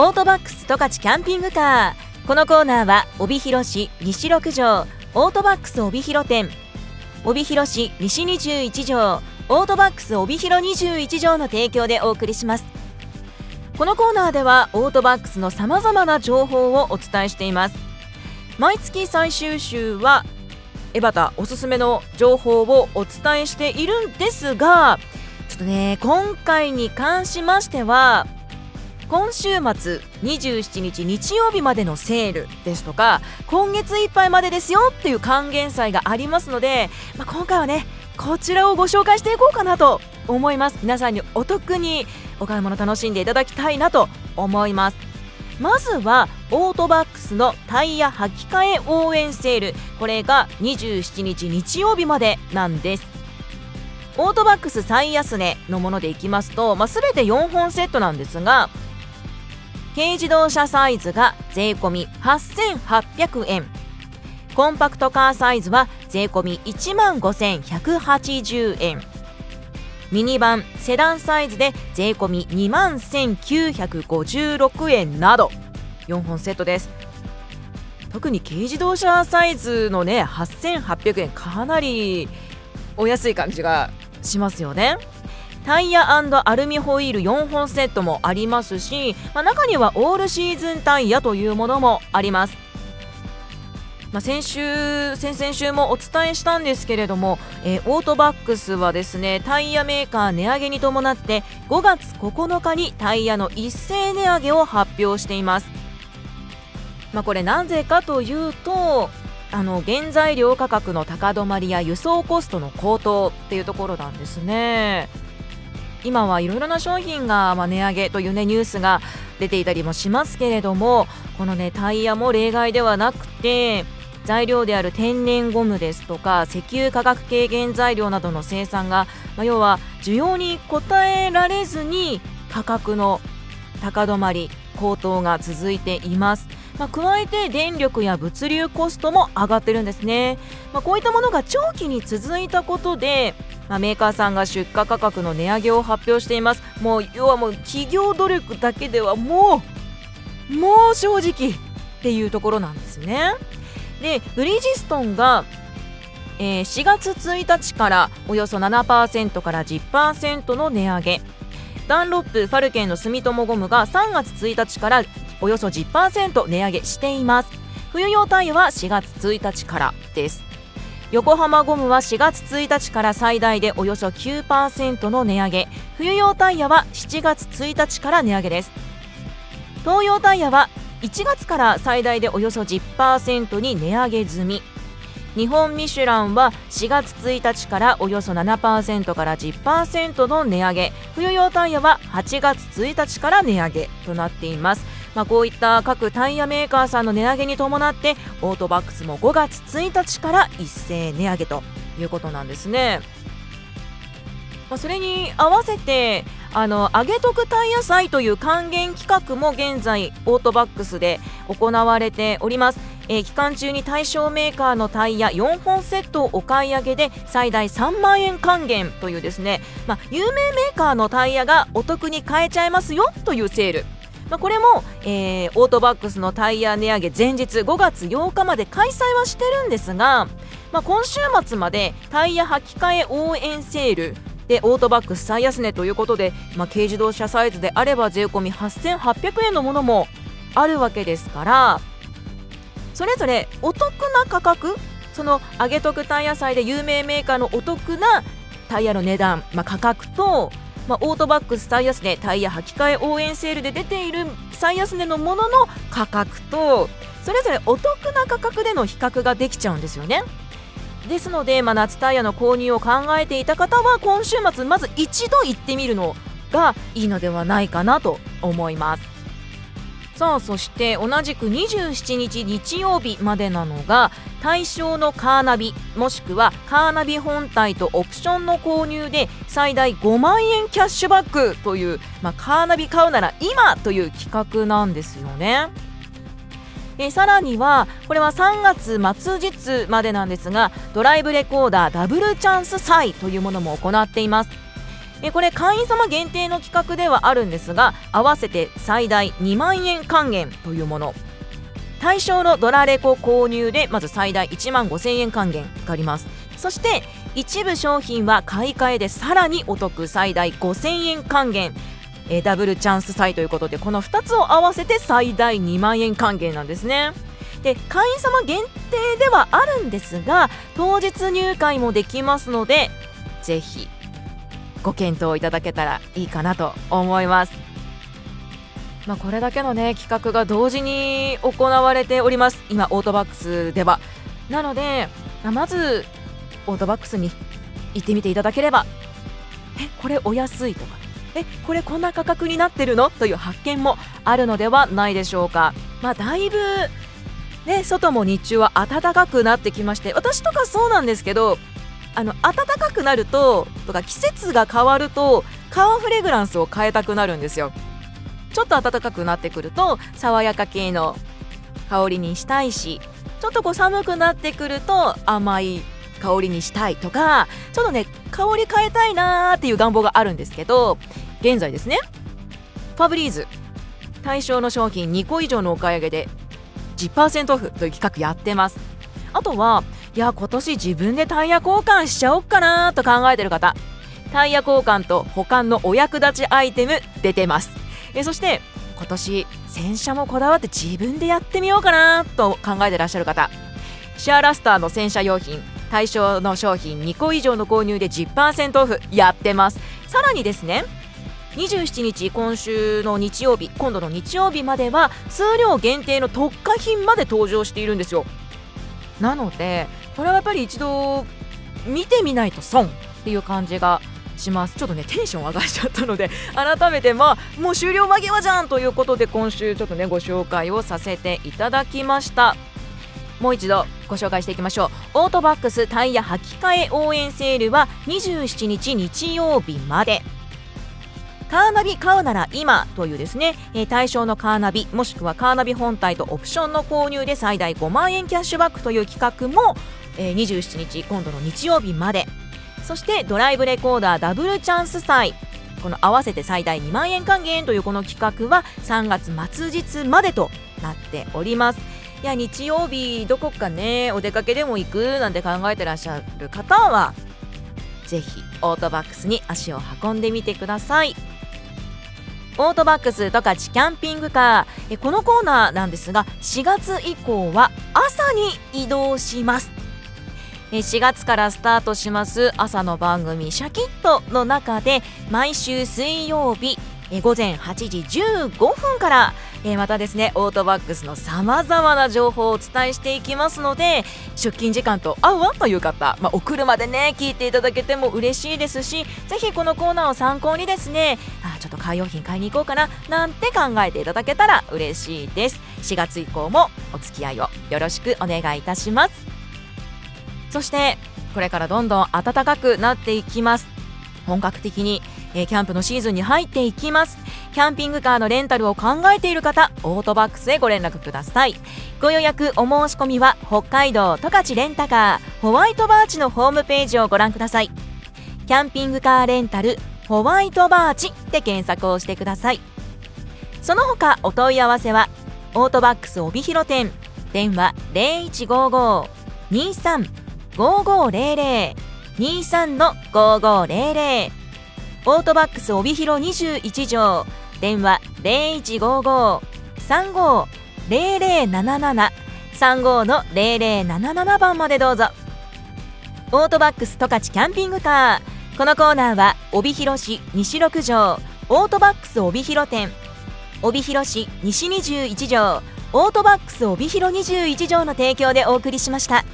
オートバックス十勝キャンピングカー。このコーナーは帯広市西6条オートバックス帯広店。帯広市西21条オートバックス帯広21条の提供でお送りします。このコーナーではオートバックスのさまざまな情報をお伝えしています。毎月最終週は江端おすすめの情報をお伝えしているんですがちょっとね今回に関しましては今週末27日日曜日までのセールですとか今月いっぱいまでですよっていう還元祭がありますので、まあ、今回はねこちらをご紹介していこうかなと思います。皆さんにお得にお買い物楽しんでいただきたいなと思います。まずはオートバックスのタイヤ履き替え応援セール。これが27日日曜日までなんです。オートバックス最安値のものでいきますと、まあ、全て4本セットなんですが軽自動車サイズが税込8800円。コンパクトカーサイズは税込1万5180円。ミニバンセダンサイズで税込2万1956円など。4本セットです。特に軽自動車サイズのね8800円かなりお安い感じがしますよね。タイヤアルミホイール4本セットもありますし、まあ、中にはオールシーズンタイヤというものもありますまあ、先週、先々週もお伝えしたんですけれども、えー、オートバックスはですねタイヤメーカー値上げに伴って5月9日にタイヤの一斉値上げを発表しています。まあ、これなぜかというとあの原材料価格の高止まりや輸送コストの高騰っていうところなんですね。今はいろいろな商品がま値上げという、ね、ニュースが出ていたりもしますけれどもこの、ね、タイヤも例外ではなくて材料である天然ゴムですとか石油価格軽減材料などの生産が、まあ、要は需要に応えられずに価格の高止まり高騰が続いています。まあ、加えて電力や物流コストも上がってるんですね、まあ、こういったものが長期に続いたことでまあ、メーカーさんが出荷価格の値上げを発表しています。もう要はもう企業努力だけではもうもう正直っていうところなんですね。でブリヂストンがえー、4月1日からおよそ7%から10%の値上げ。ダンロップファルケンの住友ゴムが3月1日からおよそ10%値上げしています。冬用タイヤは4月1日からです。横浜ゴムは4月1日から最大でおよそ9%の値上げ。冬用タイヤは7月1日から値上げです。東洋タイヤは1月から最大でおよそ10%に値上げ済み。日本ミシュランは4月1日からおよそ7%から10%の値上げ。冬用タイヤは8月1日から値上げとなっています。まあ、こういった各タイヤメーカーさんの値上げに伴ってオートバックスも5月1日から一斉値上げということなんですね。まあ、それに合わせてあの上げ得タイヤ祭という還元企画も現在オートバックスで行われております、えー、期間中に対象メーカーのタイヤ4本セットをお買い上げで最大3万円還元というですね、まあ、有名メーカーのタイヤがお得に買えちゃいますよというセール。まあ、これも、えー、オートバックスのタイヤ値上げ前日5月8日まで開催はしてるんですが、まあ、今週末までタイヤ履き替え応援セールでオートバックス最安値ということで、まあ、軽自動車サイズであれば税込み8800円のものもあるわけですからそれぞれお得な価格その上げ得タイヤ祭で有名メーカーのお得なタイヤの値段、まあ、価格とまあ、オートバックス最安値タイヤ履き替え応援セールで出ている最安値のものの価格とそれぞれお得な価格での比較ができちゃうんですよね。ですので、まあ、夏タイヤの購入を考えていた方は今週末まず一度行ってみるのがいいのではないかなと思います。さあそして同じく27日日曜日までなのが対象のカーナビもしくはカーナビ本体とオプションの購入で最大5万円キャッシュバックという、まあ、カーナビ買うなら今という企画なんですよね。えさらにはこれは3月末日までなんですがドライブレコーダーダブルチャンス祭というものも行っていますえこれ会員様限定の企画ではあるんですが合わせて最大2万円還元というもの対象のドラレコ購入でまず最大1万5000円還元があります。そして一部商品は買い替えでさらにお得最大5000円還元。えダブルチャンス祭ということでこの2つを合わせて最大2万円還元なんですね。で会員様限定ではあるんですが当日入会もできますのでぜひご検討いただけたらいいかなと思います。まあ、これだけのね企画が同時に行われております。今オートバックスでは。なのでままずオートバックスに行ってみていただければ。えこれお安いとか。えこれこんな価格になってるの？という発見もあるのではないでしょうか。まあだいぶね外も日中は暖かくなってきまして私とかそうなんですけどあの暖かくなるととか季節が変わるとカーフレグランスを変えたくなるんですよ。ちょっと暖かくなってくると爽やか系の香りにしたいしちょっとこう寒くなってくると甘い香りにしたいとかちょっとね香り変えたいなーっていう願望があるんですけど現在ですねファブリーズ対象の商品2個以上のお買い上げで10%オフという企画やってます。あとはいや今年自分でタイヤ交換しちゃおっかなと考えてる方タイヤ交換と保管のお役立ちアイテム出てます。えそして今年洗車もこだわって自分でやってみようかなと考えてらっしゃる方。シェアラスターの洗車用品対象の商品2個以上の購入で10%オフやってます。さらにですね27日今週の日曜日今度の日曜日までは数量限定の特価品まで登場しているんですよ。なのでこれはやっぱり一度見てみないと損っていう感じがします。ちょっとねテンション上がっちゃったので改めてまあもう終了間際じゃんということで今週ちょっとねご紹介をさせていただきました。もう一度ご紹介していきましょう。オートバックスタイヤ履き替え応援セールは27日日曜日まで。カーナビ買うなら今というですね、え、対象のカーナビもしくはカーナビ本体とオプションの購入で最大5万円キャッシュバックという企画も、え、27日今度の日曜日まで。そしてドライブレコーダーダブルチャンス祭この合わせて最大2万円還元。というこの企画は3月末日までとなっております。いや日曜日どこかねお出かけでも行くなんて考えてらっしゃる方はぜひオートバックスに足を運んでみてください。オートバックス十勝キャンピングカー。このコーナーなんですが4月以降は朝に移動します。4月からスタートします朝の番組「シャキット」の中で毎週水曜日午前8時15分からまたですねオートバックスのさまざまな情報をお伝えしていきますので出勤時間と合うわという方、まあ、お車でね聞いていただけても嬉しいですしぜひこのコーナーを参考にですねちょっとカー用品買いに行こうかななんて考えていただけたら嬉しいです。4月以降もお付き合いをよろしくお願いいたします。そしてこれからどんどん暖かくなっていきます。本格的に、え、キャンプのシーズンに入っていきます。キャンピングカーのレンタルを考えている方オートバックスへご連絡ください。ご予約お申し込みは北海道十勝レンタカーホワイトバーチのホームページをご覧ください。キャンピングカーレンタルホワイトバーチで検索をしてください。その他お問い合わせはオートバックス帯広店。電話0155 23五五零零。二三の五五零零。オートバックス帯広二十一条。電話零一五五。三五零零七七。三五の零零七七番までどうぞ。オートバックス十勝キャンピングカー。このコーナーは帯広市西六条。オートバックス帯広店。帯広市西二十一条。オートバックス帯広二十一条の提供でお送りしました。